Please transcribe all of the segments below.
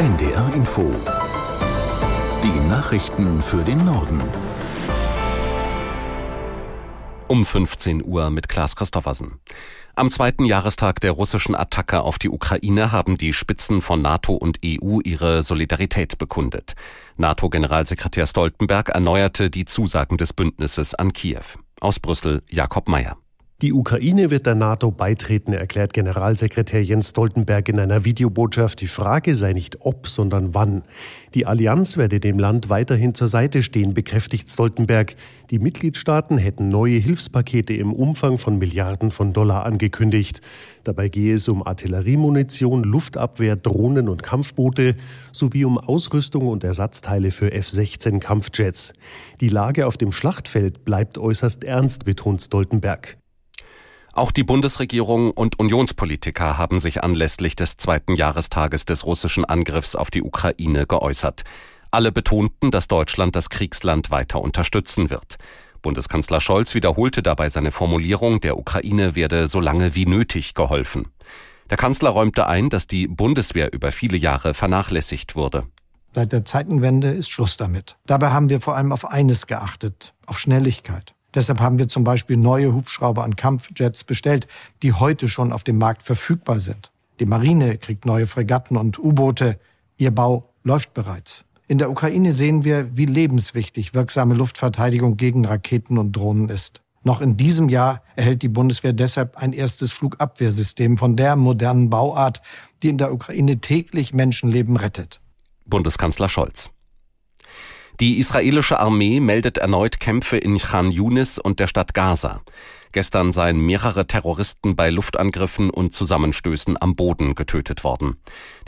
NDR Info. Die Nachrichten für den Norden. Um 15 Uhr mit Klaas Christoffersen. Am zweiten Jahrestag der russischen Attacke auf die Ukraine haben die Spitzen von NATO und EU ihre Solidarität bekundet. NATO-Generalsekretär Stoltenberg erneuerte die Zusagen des Bündnisses an Kiew. Aus Brüssel Jakob Mayer. Die Ukraine wird der NATO beitreten, erklärt Generalsekretär Jens Stoltenberg in einer Videobotschaft. Die Frage sei nicht ob, sondern wann. Die Allianz werde dem Land weiterhin zur Seite stehen, bekräftigt Stoltenberg. Die Mitgliedstaaten hätten neue Hilfspakete im Umfang von Milliarden von Dollar angekündigt. Dabei gehe es um Artilleriemunition, Luftabwehr, Drohnen und Kampfboote sowie um Ausrüstung und Ersatzteile für F-16 Kampfjets. Die Lage auf dem Schlachtfeld bleibt äußerst ernst, betont Stoltenberg. Auch die Bundesregierung und Unionspolitiker haben sich anlässlich des zweiten Jahrestages des russischen Angriffs auf die Ukraine geäußert. Alle betonten, dass Deutschland das Kriegsland weiter unterstützen wird. Bundeskanzler Scholz wiederholte dabei seine Formulierung, der Ukraine werde so lange wie nötig geholfen. Der Kanzler räumte ein, dass die Bundeswehr über viele Jahre vernachlässigt wurde. Seit der Zeitenwende ist Schluss damit. Dabei haben wir vor allem auf eines geachtet, auf Schnelligkeit. Deshalb haben wir zum Beispiel neue Hubschrauber an Kampfjets bestellt, die heute schon auf dem Markt verfügbar sind. Die Marine kriegt neue Fregatten und U-Boote. Ihr Bau läuft bereits. In der Ukraine sehen wir, wie lebenswichtig wirksame Luftverteidigung gegen Raketen und Drohnen ist. Noch in diesem Jahr erhält die Bundeswehr deshalb ein erstes Flugabwehrsystem von der modernen Bauart, die in der Ukraine täglich Menschenleben rettet. Bundeskanzler Scholz. Die israelische Armee meldet erneut Kämpfe in Khan Yunis und der Stadt Gaza. Gestern seien mehrere Terroristen bei Luftangriffen und Zusammenstößen am Boden getötet worden.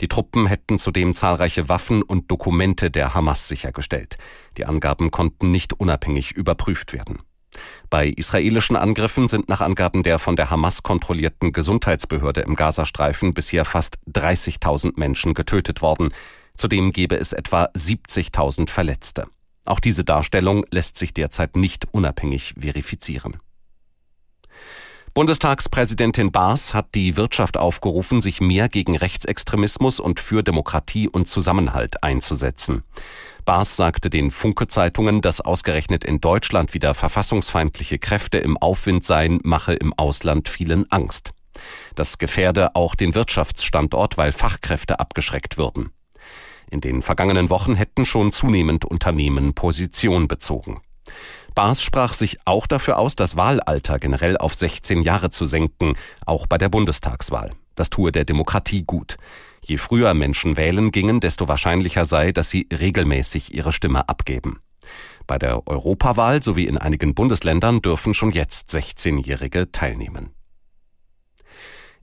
Die Truppen hätten zudem zahlreiche Waffen und Dokumente der Hamas sichergestellt. Die Angaben konnten nicht unabhängig überprüft werden. Bei israelischen Angriffen sind nach Angaben der von der Hamas kontrollierten Gesundheitsbehörde im Gazastreifen bisher fast 30.000 Menschen getötet worden. Zudem gebe es etwa 70.000 Verletzte. Auch diese Darstellung lässt sich derzeit nicht unabhängig verifizieren. Bundestagspräsidentin Baas hat die Wirtschaft aufgerufen, sich mehr gegen Rechtsextremismus und für Demokratie und Zusammenhalt einzusetzen. Baas sagte den Funke-Zeitungen, dass ausgerechnet in Deutschland wieder verfassungsfeindliche Kräfte im Aufwind seien, mache im Ausland vielen Angst. Das gefährde auch den Wirtschaftsstandort, weil Fachkräfte abgeschreckt würden. In den vergangenen Wochen hätten schon zunehmend Unternehmen Position bezogen. Baas sprach sich auch dafür aus, das Wahlalter generell auf 16 Jahre zu senken, auch bei der Bundestagswahl. Das tue der Demokratie gut. Je früher Menschen wählen gingen, desto wahrscheinlicher sei, dass sie regelmäßig ihre Stimme abgeben. Bei der Europawahl sowie in einigen Bundesländern dürfen schon jetzt 16-Jährige teilnehmen.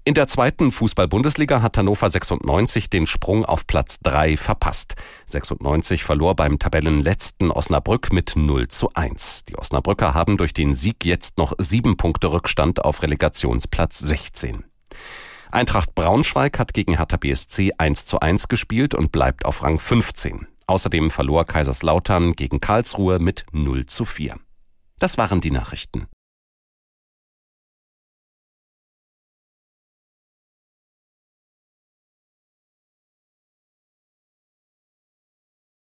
In der zweiten Fußball-Bundesliga hat Hannover 96 den Sprung auf Platz 3 verpasst. 96 verlor beim Tabellenletzten Osnabrück mit 0 zu 1. Die Osnabrücker haben durch den Sieg jetzt noch sieben Punkte Rückstand auf Relegationsplatz 16. Eintracht Braunschweig hat gegen Hertha BSC 1 zu 1 gespielt und bleibt auf Rang 15. Außerdem verlor Kaiserslautern gegen Karlsruhe mit 0 zu 4. Das waren die Nachrichten.